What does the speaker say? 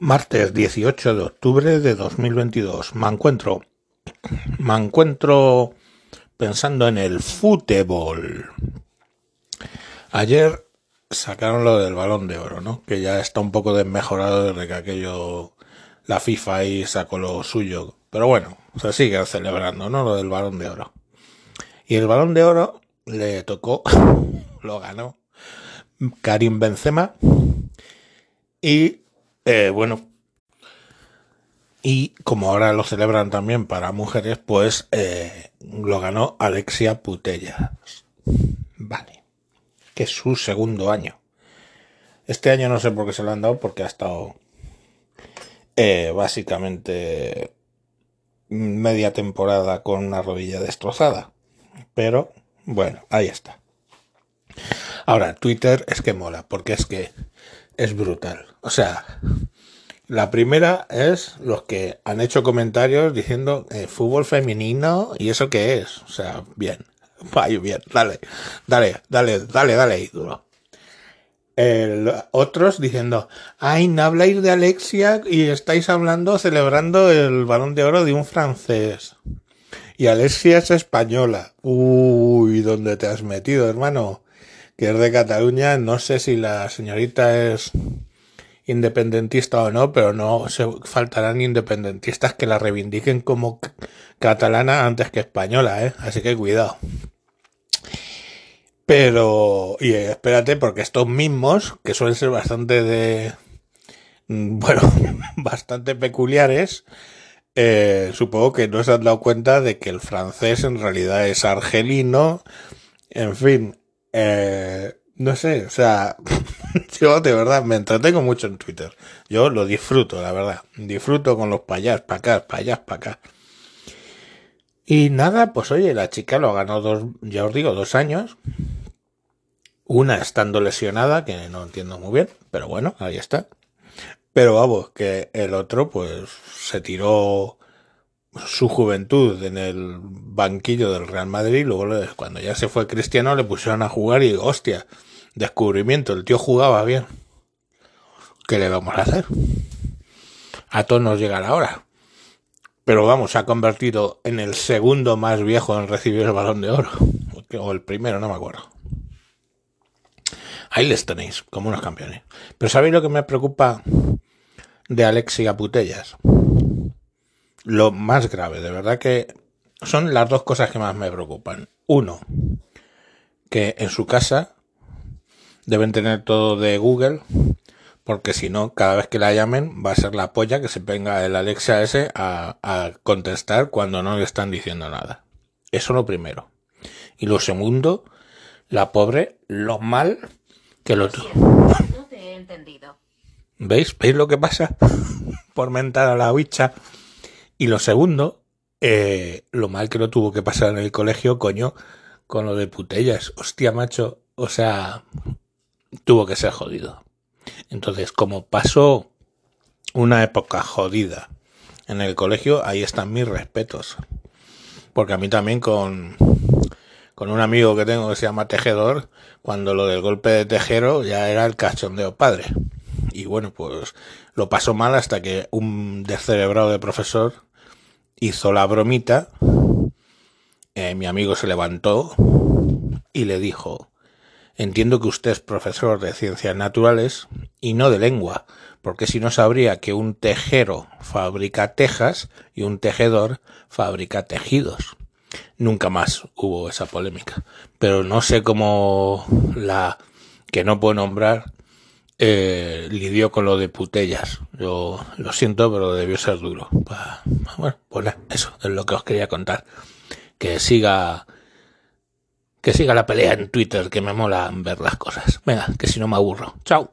Martes 18 de octubre de 2022. Me encuentro, me encuentro pensando en el fútbol. Ayer sacaron lo del balón de oro, ¿no? Que ya está un poco desmejorado desde que aquello, la FIFA ahí sacó lo suyo. Pero bueno, se sigue celebrando, ¿no? Lo del balón de oro. Y el balón de oro le tocó, lo ganó Karim Benzema y eh, bueno, y como ahora lo celebran también para mujeres, pues eh, lo ganó Alexia Putellas. Vale. Que es su segundo año. Este año no sé por qué se lo han dado, porque ha estado eh, básicamente media temporada con una rodilla destrozada. Pero bueno, ahí está. Ahora, Twitter es que mola, porque es que es brutal. O sea, la primera es los que han hecho comentarios diciendo eh, fútbol femenino y eso qué es. O sea, bien. Vaya, bien. Dale, dale, dale, dale, dale, duro. otros diciendo, ay, no habláis de Alexia y estáis hablando, celebrando el balón de oro de un francés. Y Alexia es española. Uy, ¿dónde te has metido, hermano? que es de Cataluña. No sé si la señorita es independentista o no, pero no se faltarán independentistas que la reivindiquen como catalana antes que española, ¿eh? Así que cuidado. Pero, y espérate, porque estos mismos, que suelen ser bastante de, bueno, bastante peculiares, eh, supongo que no se han dado cuenta de que el francés en realidad es argelino, en fin, eh, no sé, o sea, yo de verdad me entretengo mucho en Twitter. Yo lo disfruto, la verdad. Disfruto con los payas para acá, payas para acá. Y nada, pues oye, la chica lo ganado dos, ya os digo, dos años. Una estando lesionada, que no entiendo muy bien, pero bueno, ahí está. Pero vamos, que el otro pues se tiró su juventud en el banquillo del Real Madrid, luego cuando ya se fue Cristiano le pusieron a jugar y hostia, descubrimiento, el tío jugaba bien. ¿Qué le vamos a hacer? A todos nos llega la hora. Pero vamos, se ha convertido en el segundo más viejo en recibir el balón de oro. O el primero, no me acuerdo. Ahí les tenéis, como unos campeones. Pero ¿sabéis lo que me preocupa de Alexia Putellas? lo más grave, de verdad que son las dos cosas que más me preocupan. Uno, que en su casa deben tener todo de Google, porque si no, cada vez que la llamen va a ser la polla que se venga el Alexa ese a, a contestar cuando no le están diciendo nada. Eso lo primero. Y lo segundo, la pobre, lo mal que lo tuvo. No te he entendido. ¿Veis? ¿Veis lo que pasa? Por mentar a la huicha. Y lo segundo, eh, lo mal que no tuvo que pasar en el colegio, coño, con lo de putellas. Hostia, macho. O sea, tuvo que ser jodido. Entonces, como pasó una época jodida en el colegio, ahí están mis respetos. Porque a mí también con, con un amigo que tengo que se llama Tejedor, cuando lo del golpe de Tejero ya era el cachondeo padre. Y bueno, pues lo pasó mal hasta que un descerebrado de profesor hizo la bromita, eh, mi amigo se levantó y le dijo, entiendo que usted es profesor de ciencias naturales y no de lengua, porque si no sabría que un tejero fabrica tejas y un tejedor fabrica tejidos. Nunca más hubo esa polémica, pero no sé cómo la que no puedo nombrar eh, lidió con lo de putellas. Yo lo siento, pero debió ser duro. Bueno, pues eso es lo que os quería contar. Que siga, que siga la pelea en Twitter, que me mola ver las cosas. Venga, que si no me aburro. Chao.